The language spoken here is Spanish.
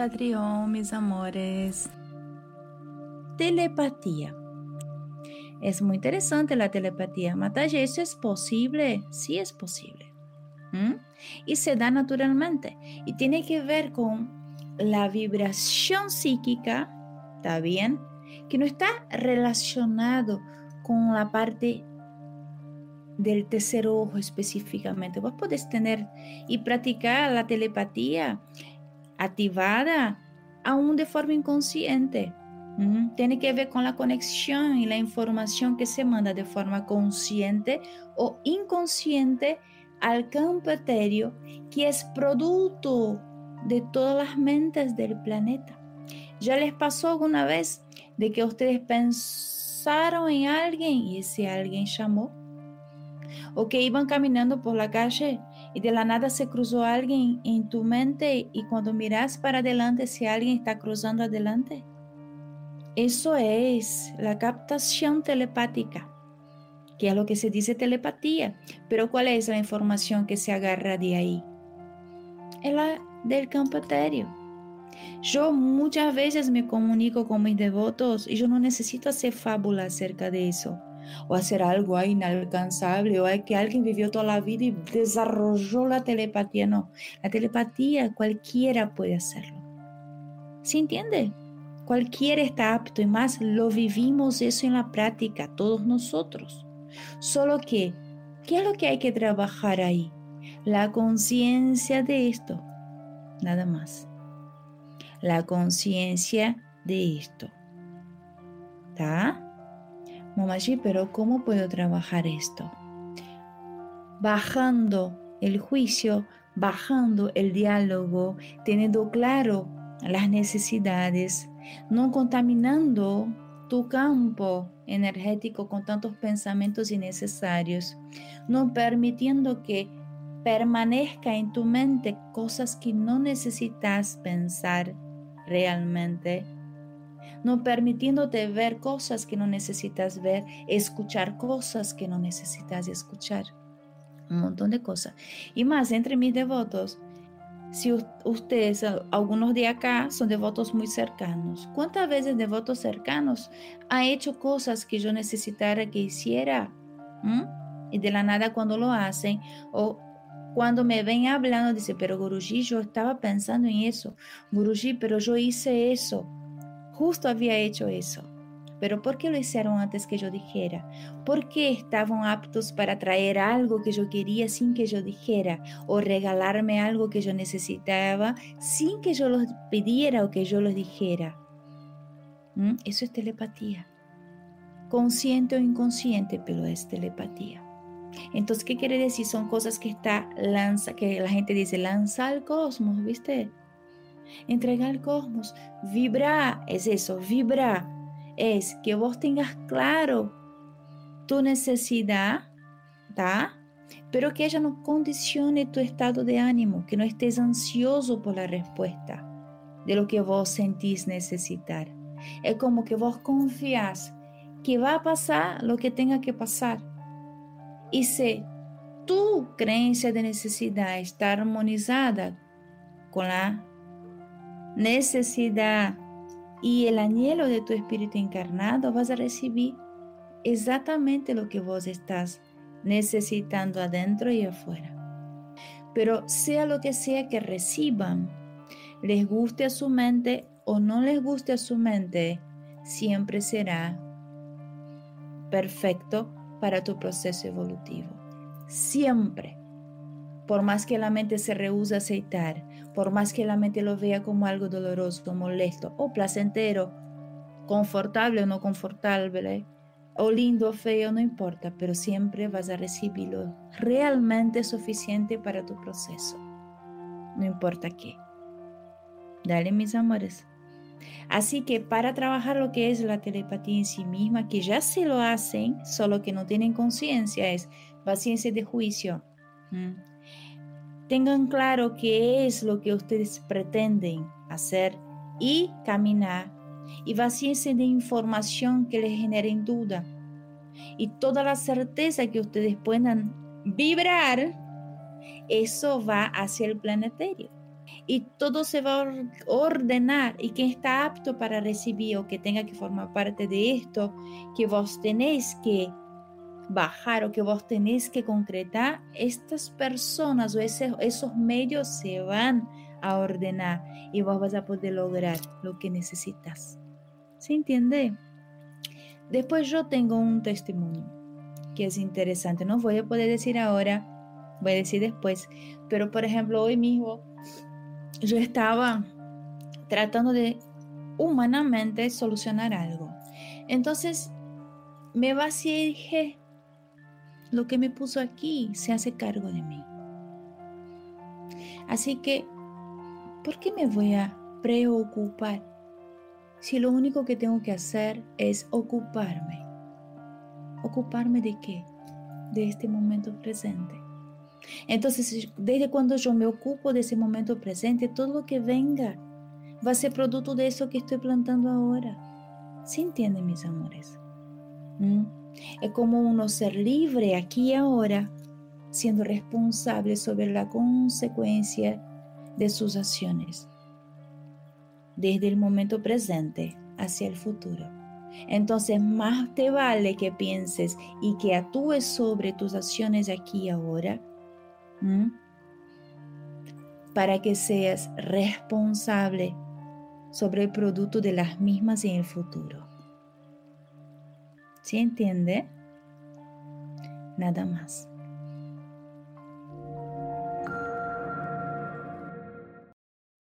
Tatrión, mis amores. Telepatía. Es muy interesante la telepatía. Matalle, ¿eso es posible? Sí es posible. Y se da naturalmente. Y tiene que ver con la vibración psíquica, ¿está bien? Que no está relacionado con la parte del tercer ojo específicamente. Vos podés tener y practicar la telepatía activada aún de forma inconsciente. Tiene que ver con la conexión y la información que se manda de forma consciente o inconsciente al campo etéreo, que es producto de todas las mentes del planeta. ¿Ya les pasó alguna vez de que ustedes pensaron en alguien y ese alguien llamó? ¿O que iban caminando por la calle y de la nada se cruzó alguien en tu mente y cuando miras para adelante si alguien está cruzando adelante? Eso es la captación telepática, que es lo que se dice telepatía. Pero ¿cuál es la información que se agarra de ahí? Es la del campo etéreo. Yo muchas veces me comunico con mis devotos y yo no necesito hacer fábula acerca de eso o hacer algo inalcanzable o que alguien vivió toda la vida y desarrolló la telepatía. No, la telepatía cualquiera puede hacerlo. ¿Se entiende? Cualquiera está apto y más lo vivimos eso en la práctica, todos nosotros. Solo que, ¿qué es lo que hay que trabajar ahí? La conciencia de esto, nada más. La conciencia de esto. Mamaji, pero ¿cómo puedo trabajar esto? Bajando el juicio, bajando el diálogo, teniendo claro las necesidades, no contaminando tu campo energético con tantos pensamientos innecesarios, no permitiendo que permanezca en tu mente cosas que no necesitas pensar realmente, no permitiéndote ver cosas que no necesitas ver, escuchar cosas que no necesitas escuchar, un montón de cosas. Y más, entre mis devotos, si ustedes, algunos de acá, son devotos muy cercanos, ¿cuántas veces devotos cercanos ha hecho cosas que yo necesitara que hiciera? Y de la nada cuando lo hacen, o cuando me ven hablando, dice, pero Guruji, yo estaba pensando en eso. Guruji, pero yo hice eso. Justo había hecho eso. Pero ¿por qué lo hicieron antes que yo dijera? ¿Por qué estaban aptos para traer algo que yo quería sin que yo dijera? ¿O regalarme algo que yo necesitaba sin que yo los pidiera o que yo los dijera? ¿Mm? Eso es telepatía. Consciente o inconsciente, pero es telepatía. Entonces, ¿qué quiere decir? Son cosas que está lanza, que la gente dice, lanza al cosmos, ¿viste? Entrega al cosmos, vibra, es eso, vibra, es que vos tengas claro tu necesidad, ¿tá? Pero que ella no condicione tu estado de ánimo, que no estés ansioso por la respuesta de lo que vos sentís necesitar. Es como que vos confías que va a pasar lo que tenga que pasar y si tu creencia de necesidad está armonizada con la necesidad y el anhelo de tu espíritu encarnado, vas a recibir exactamente lo que vos estás necesitando adentro y afuera. Pero sea lo que sea que reciban, les guste a su mente o no les guste a su mente, siempre será perfecto para tu proceso evolutivo. Siempre. Por más que la mente se rehúse a aceitar, por más que la mente lo vea como algo doloroso, molesto o placentero, confortable o no confortable, o lindo o feo, no importa, pero siempre vas a recibirlo realmente suficiente para tu proceso. No importa qué. Dale, mis amores. Así que para trabajar lo que es la telepatía en sí misma, que ya se lo hacen, solo que no tienen conciencia, es paciencia de juicio. Tengan claro qué es lo que ustedes pretenden hacer y caminar. Y paciencia de información que les generen duda. Y toda la certeza que ustedes puedan vibrar, eso va hacia el planetario. y todo se va a ordenar y quien está apto para recibir o que tenga que formar parte de esto, que vos tenéis que bajar o que vos tenés que concretar, estas personas o esos medios se van a ordenar y vos vas a poder lograr lo que necesitas. ¿Se entiende? Después yo tengo un testimonio que es interesante. No voy a poder decir ahora, voy a decir después, pero por ejemplo hoy mismo yo estaba tratando de humanamente solucionar algo. Entonces me vacié y dije, lo que me puso aquí se hace cargo de mí. Así que, ¿por qué me voy a preocupar si lo único que tengo que hacer es ocuparme? ¿Ocuparme de qué? De este momento presente. Entonces, desde cuando yo me ocupo de ese momento presente, todo lo que venga va a ser producto de eso que estoy plantando ahora. ¿Sí entienden, mis amores? ¿Mm? Es como uno ser libre aquí y ahora, siendo responsable sobre la consecuencia de sus acciones, desde el momento presente hacia el futuro. Entonces, más te vale que pienses y que actúes sobre tus acciones aquí y ahora, para que seas responsable sobre el producto de las mismas en el futuro. ¿Sí entiende? Nada más.